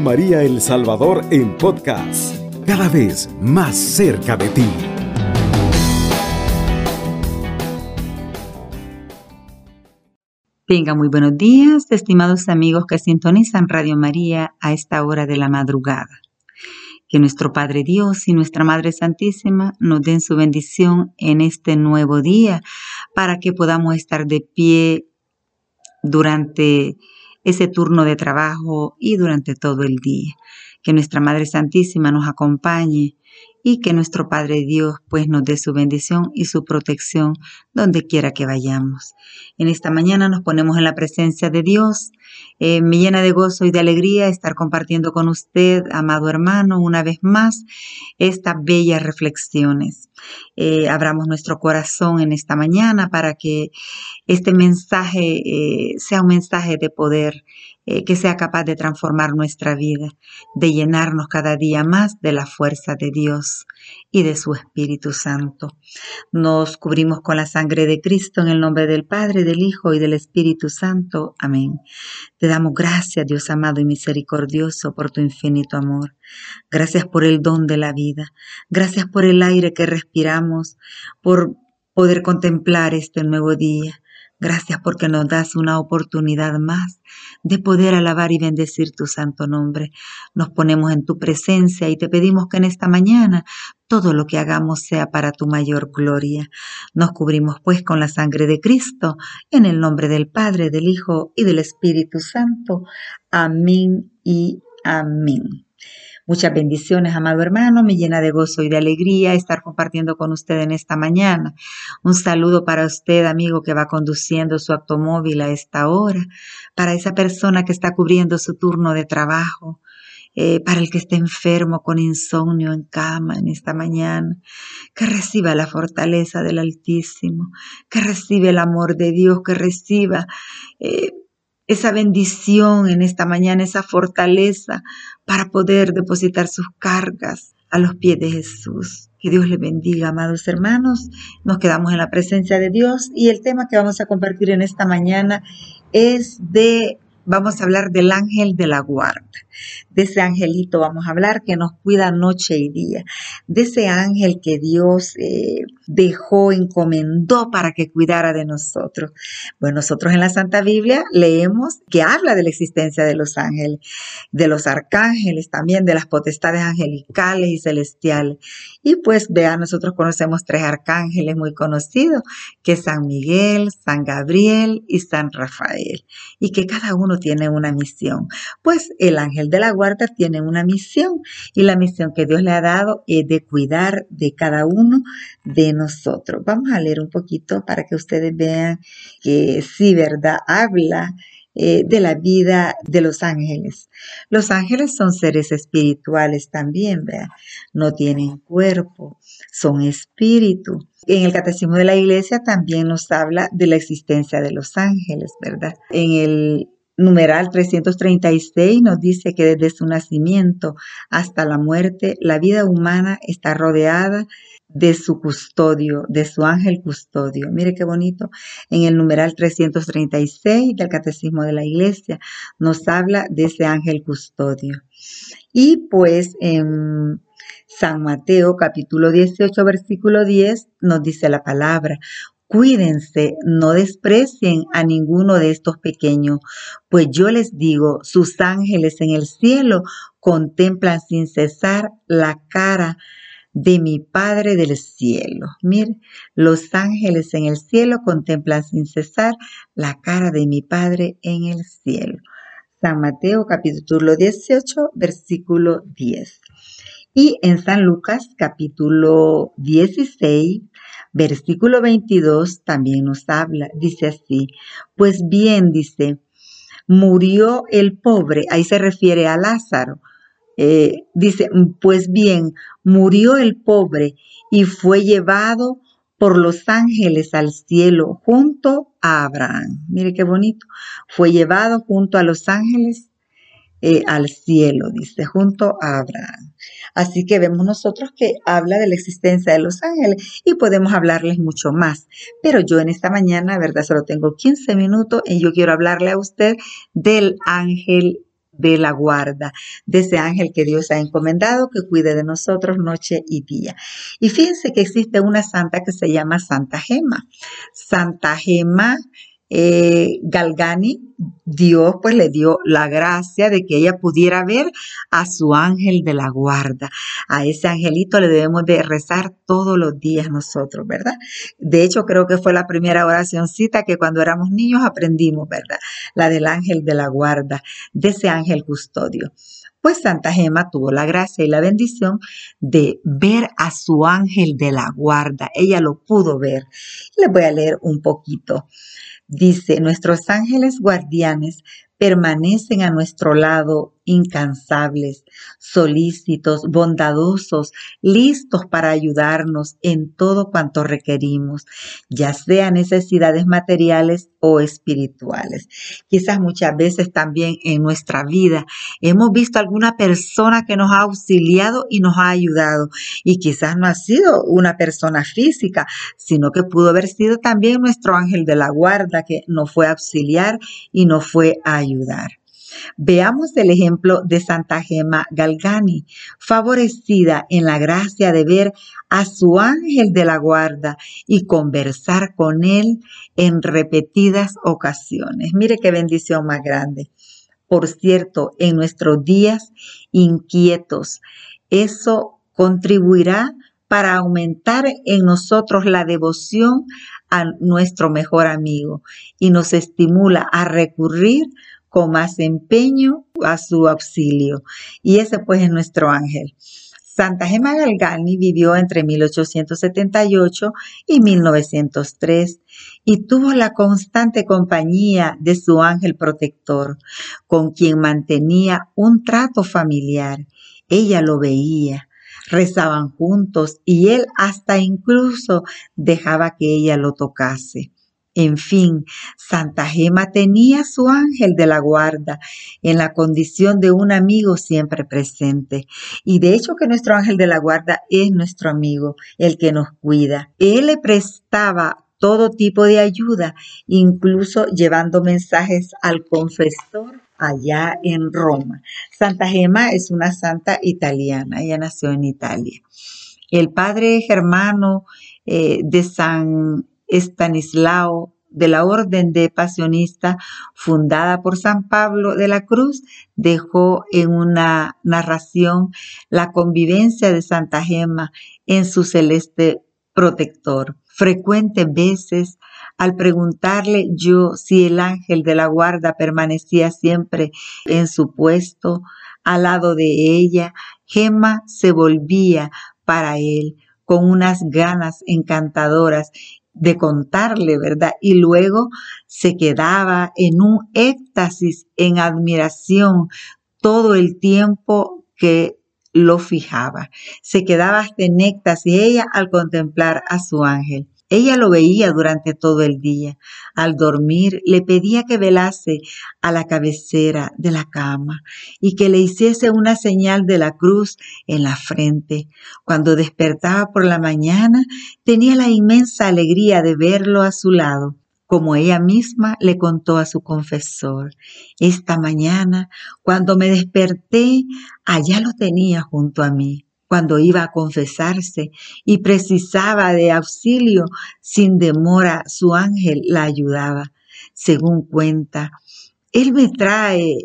María El Salvador en podcast, cada vez más cerca de ti. Venga, muy buenos días, estimados amigos que sintonizan Radio María a esta hora de la madrugada. Que nuestro Padre Dios y nuestra Madre Santísima nos den su bendición en este nuevo día para que podamos estar de pie durante ese turno de trabajo y durante todo el día. Que nuestra Madre Santísima nos acompañe y que nuestro Padre Dios pues nos dé su bendición y su protección donde quiera que vayamos. En esta mañana nos ponemos en la presencia de Dios. Eh, me llena de gozo y de alegría estar compartiendo con usted, amado hermano, una vez más estas bellas reflexiones. Eh, abramos nuestro corazón en esta mañana para que este mensaje eh, sea un mensaje de poder que sea capaz de transformar nuestra vida, de llenarnos cada día más de la fuerza de Dios y de su Espíritu Santo. Nos cubrimos con la sangre de Cristo en el nombre del Padre, del Hijo y del Espíritu Santo. Amén. Te damos gracias, Dios amado y misericordioso, por tu infinito amor. Gracias por el don de la vida. Gracias por el aire que respiramos, por poder contemplar este nuevo día. Gracias porque nos das una oportunidad más de poder alabar y bendecir tu santo nombre. Nos ponemos en tu presencia y te pedimos que en esta mañana todo lo que hagamos sea para tu mayor gloria. Nos cubrimos pues con la sangre de Cristo, en el nombre del Padre, del Hijo y del Espíritu Santo. Amén y amén. Muchas bendiciones, amado hermano. Me llena de gozo y de alegría estar compartiendo con usted en esta mañana. Un saludo para usted, amigo, que va conduciendo su automóvil a esta hora. Para esa persona que está cubriendo su turno de trabajo. Eh, para el que esté enfermo con insomnio en cama en esta mañana, que reciba la fortaleza del Altísimo, que reciba el amor de Dios, que reciba eh, esa bendición en esta mañana, esa fortaleza para poder depositar sus cargas a los pies de Jesús. Que Dios le bendiga, amados hermanos. Nos quedamos en la presencia de Dios y el tema que vamos a compartir en esta mañana es de vamos a hablar del ángel de la guarda. De ese angelito vamos a hablar que nos cuida noche y día. De ese ángel que Dios eh, dejó, encomendó para que cuidara de nosotros. Bueno, nosotros en la Santa Biblia leemos que habla de la existencia de los ángeles, de los arcángeles, también de las potestades angelicales y celestiales. Y pues vea, nosotros conocemos tres arcángeles muy conocidos, que San Miguel, San Gabriel y San Rafael. Y que cada uno tiene una misión. Pues el ángel de la guarda tiene una misión y la misión que Dios le ha dado es de cuidar de cada uno de nosotros. Vamos a leer un poquito para que ustedes vean que sí, ¿verdad? Habla eh, de la vida de los ángeles. Los ángeles son seres espirituales también, ¿verdad? No tienen cuerpo, son espíritu. En el Catecismo de la Iglesia también nos habla de la existencia de los ángeles, ¿verdad? En el numeral 336 nos dice que desde su nacimiento hasta la muerte, la vida humana está rodeada de su custodio, de su ángel custodio. Mire qué bonito. En el numeral 336 del Catecismo de la Iglesia nos habla de ese ángel custodio. Y pues en San Mateo capítulo 18 versículo 10 nos dice la palabra, Cuídense, no desprecien a ninguno de estos pequeños, pues yo les digo, sus ángeles en el cielo contemplan sin cesar la cara de mi Padre del cielo. Mire, los ángeles en el cielo contemplan sin cesar la cara de mi Padre en el cielo. San Mateo capítulo 18, versículo 10. Y en San Lucas capítulo 16, Versículo 22 también nos habla, dice así, pues bien, dice, murió el pobre, ahí se refiere a Lázaro, eh, dice, pues bien, murió el pobre y fue llevado por los ángeles al cielo junto a Abraham. Mire qué bonito. Fue llevado junto a los ángeles eh, al cielo, dice, junto a Abraham. Así que vemos nosotros que habla de la existencia de los ángeles y podemos hablarles mucho más. Pero yo en esta mañana, ¿verdad? Solo tengo 15 minutos y yo quiero hablarle a usted del ángel de la guarda, de ese ángel que Dios ha encomendado que cuide de nosotros noche y día. Y fíjense que existe una santa que se llama Santa Gema. Santa Gema eh, Galgani, Dios pues le dio la gracia de que ella pudiera ver a su ángel de la guarda. A ese angelito le debemos de rezar todos los días nosotros, ¿verdad? De hecho, creo que fue la primera oracióncita que cuando éramos niños aprendimos, ¿verdad? La del ángel de la guarda, de ese ángel custodio. Pues Santa Gema tuvo la gracia y la bendición de ver a su ángel de la guarda. Ella lo pudo ver. Les voy a leer un poquito. Dice, nuestros ángeles guardianes permanecen a nuestro lado incansables, solícitos, bondadosos, listos para ayudarnos en todo cuanto requerimos, ya sea necesidades materiales o espirituales. Quizás muchas veces también en nuestra vida hemos visto alguna persona que nos ha auxiliado y nos ha ayudado y quizás no ha sido una persona física, sino que pudo haber sido también nuestro ángel de la guarda que nos fue a auxiliar y nos fue a ayudar. Veamos el ejemplo de Santa Gema Galgani, favorecida en la gracia de ver a su ángel de la guarda y conversar con él en repetidas ocasiones. Mire qué bendición más grande. Por cierto, en nuestros días inquietos, eso contribuirá para aumentar en nosotros la devoción a nuestro mejor amigo y nos estimula a recurrir con más empeño a su auxilio. Y ese pues es nuestro ángel. Santa Gema Galgani vivió entre 1878 y 1903 y tuvo la constante compañía de su ángel protector, con quien mantenía un trato familiar. Ella lo veía, rezaban juntos y él hasta incluso dejaba que ella lo tocase. En fin, Santa Gema tenía su ángel de la guarda en la condición de un amigo siempre presente. Y de hecho que nuestro ángel de la guarda es nuestro amigo, el que nos cuida. Él le prestaba todo tipo de ayuda, incluso llevando mensajes al confesor allá en Roma. Santa Gema es una santa italiana, ella nació en Italia. El padre germano eh, de San Estanislao de la Orden de Pasionista, fundada por San Pablo de la Cruz, dejó en una narración la convivencia de Santa Gema en su celeste protector. Frecuentes veces, al preguntarle yo si el ángel de la guarda permanecía siempre en su puesto, al lado de ella, Gema se volvía para él con unas ganas encantadoras de contarle, ¿verdad? Y luego se quedaba en un éxtasis, en admiración, todo el tiempo que lo fijaba. Se quedaba hasta en éxtasis ella al contemplar a su ángel. Ella lo veía durante todo el día. Al dormir le pedía que velase a la cabecera de la cama y que le hiciese una señal de la cruz en la frente. Cuando despertaba por la mañana tenía la inmensa alegría de verlo a su lado como ella misma le contó a su confesor. Esta mañana, cuando me desperté, allá lo tenía junto a mí cuando iba a confesarse y precisaba de auxilio, sin demora su ángel la ayudaba. Según cuenta, Él me trae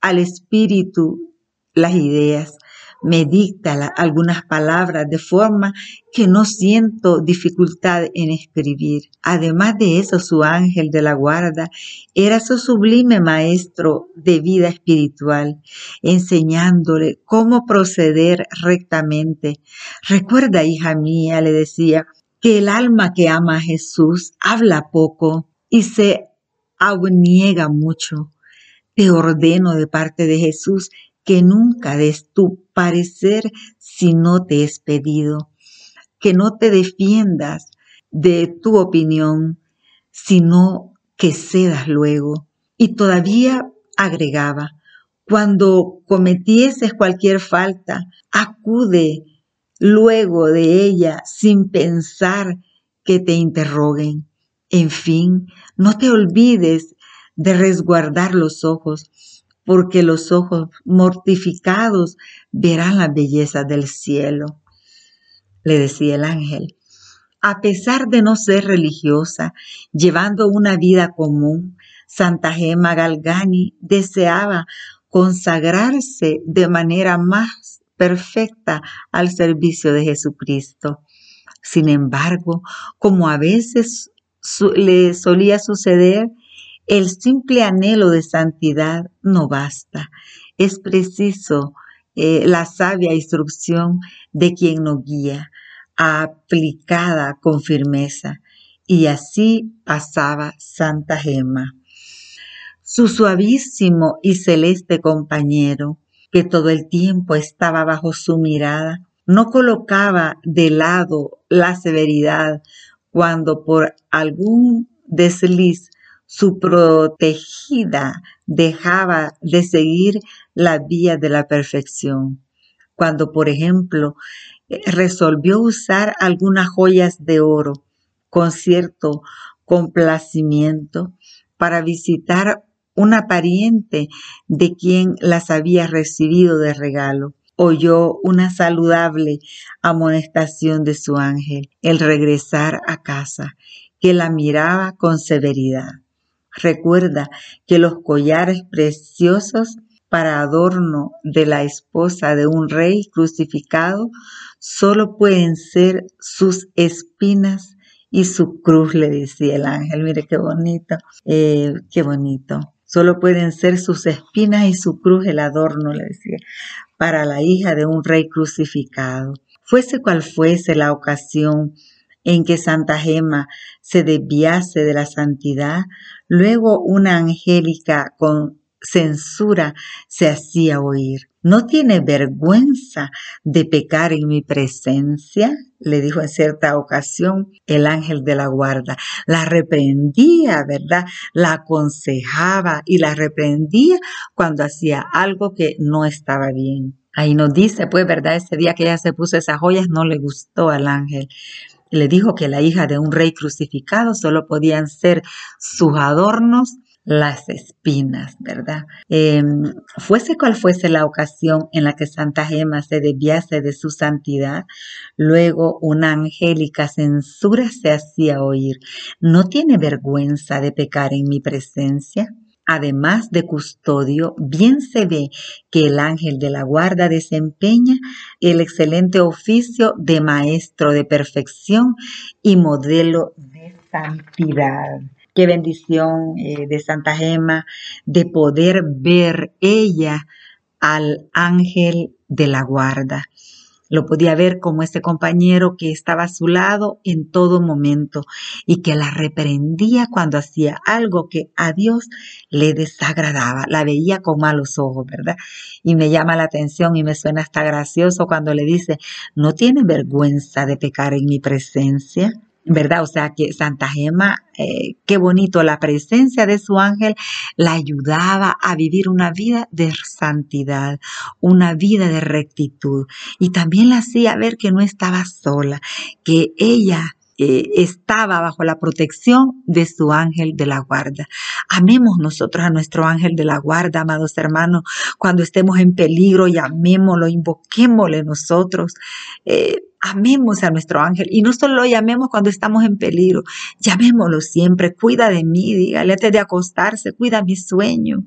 al espíritu las ideas me dicta algunas palabras de forma que no siento dificultad en escribir. Además de eso, su ángel de la guarda era su sublime maestro de vida espiritual, enseñándole cómo proceder rectamente. Recuerda, hija mía, le decía, que el alma que ama a Jesús habla poco y se niega mucho. Te ordeno de parte de Jesús que nunca des tu parecer si no te es pedido, que no te defiendas de tu opinión, sino que cedas luego. Y todavía agregaba, cuando cometieses cualquier falta, acude luego de ella sin pensar que te interroguen. En fin, no te olvides de resguardar los ojos porque los ojos mortificados verán la belleza del cielo. Le decía el ángel, a pesar de no ser religiosa, llevando una vida común, Santa Gema Galgani deseaba consagrarse de manera más perfecta al servicio de Jesucristo. Sin embargo, como a veces le solía suceder, el simple anhelo de santidad no basta. Es preciso eh, la sabia instrucción de quien nos guía, aplicada con firmeza. Y así pasaba Santa Gema. Su suavísimo y celeste compañero, que todo el tiempo estaba bajo su mirada, no colocaba de lado la severidad cuando por algún desliz su protegida dejaba de seguir la vía de la perfección. Cuando, por ejemplo, resolvió usar algunas joyas de oro con cierto complacimiento para visitar una pariente de quien las había recibido de regalo oyó una saludable amonestación de su ángel, el regresar a casa, que la miraba con severidad. Recuerda que los collares preciosos para adorno de la esposa de un rey crucificado solo pueden ser sus espinas y su cruz, le decía el ángel. Mire qué bonito, eh, qué bonito. Solo pueden ser sus espinas y su cruz el adorno, le decía, para la hija de un rey crucificado. Fuese cual fuese la ocasión en que Santa Gema se desviase de la santidad, luego una angélica con censura se hacía oír. ¿No tiene vergüenza de pecar en mi presencia? le dijo en cierta ocasión el ángel de la guarda. La reprendía, ¿verdad? La aconsejaba y la reprendía cuando hacía algo que no estaba bien. Ahí nos dice, pues, ¿verdad? Ese día que ella se puso esas joyas no le gustó al ángel. Le dijo que la hija de un rey crucificado solo podían ser sus adornos las espinas, ¿verdad? Em, fuese cual fuese la ocasión en la que Santa Gema se desviase de su santidad, luego una angélica censura se hacía oír. ¿No tiene vergüenza de pecar en mi presencia? Además de custodio, bien se ve que el ángel de la guarda desempeña el excelente oficio de maestro de perfección y modelo de santidad. Qué bendición eh, de Santa Gema de poder ver ella al ángel de la guarda. Lo podía ver como ese compañero que estaba a su lado en todo momento y que la reprendía cuando hacía algo que a Dios le desagradaba. La veía con malos ojos, ¿verdad? Y me llama la atención y me suena hasta gracioso cuando le dice, ¿no tiene vergüenza de pecar en mi presencia? ¿Verdad? O sea que Santa Gema, eh, qué bonito, la presencia de su ángel la ayudaba a vivir una vida de santidad, una vida de rectitud. Y también la hacía ver que no estaba sola, que ella eh, estaba bajo la protección de su ángel de la guarda. Amemos nosotros a nuestro ángel de la guarda, amados hermanos, cuando estemos en peligro, llamémoslo, invoquémosle nosotros. Eh, amemos a nuestro ángel y no solo lo llamemos cuando estamos en peligro, llamémoslo siempre, cuida de mí, dígale antes de acostarse, cuida mi sueño,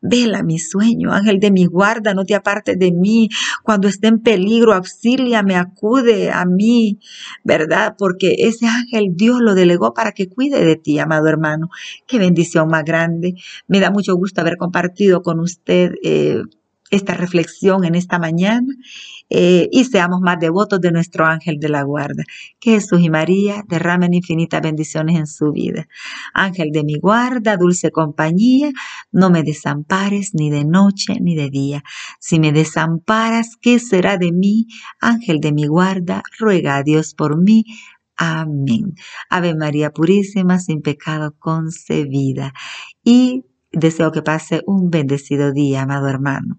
vela mi sueño, ángel de mi guarda, no te apartes de mí, cuando esté en peligro, auxíliame, acude a mí, ¿verdad? Porque ese ángel Dios lo delegó para que cuide de ti, amado hermano. Qué bendición más grande. Me da mucho gusto haber compartido con usted. Eh, esta reflexión en esta mañana eh, y seamos más devotos de nuestro ángel de la guarda. Que Jesús y María derramen infinitas bendiciones en su vida. Ángel de mi guarda, dulce compañía, no me desampares ni de noche ni de día. Si me desamparas, ¿qué será de mí? Ángel de mi guarda, ruega a Dios por mí. Amén. Ave María Purísima, sin pecado concebida. Y deseo que pase un bendecido día, amado hermano.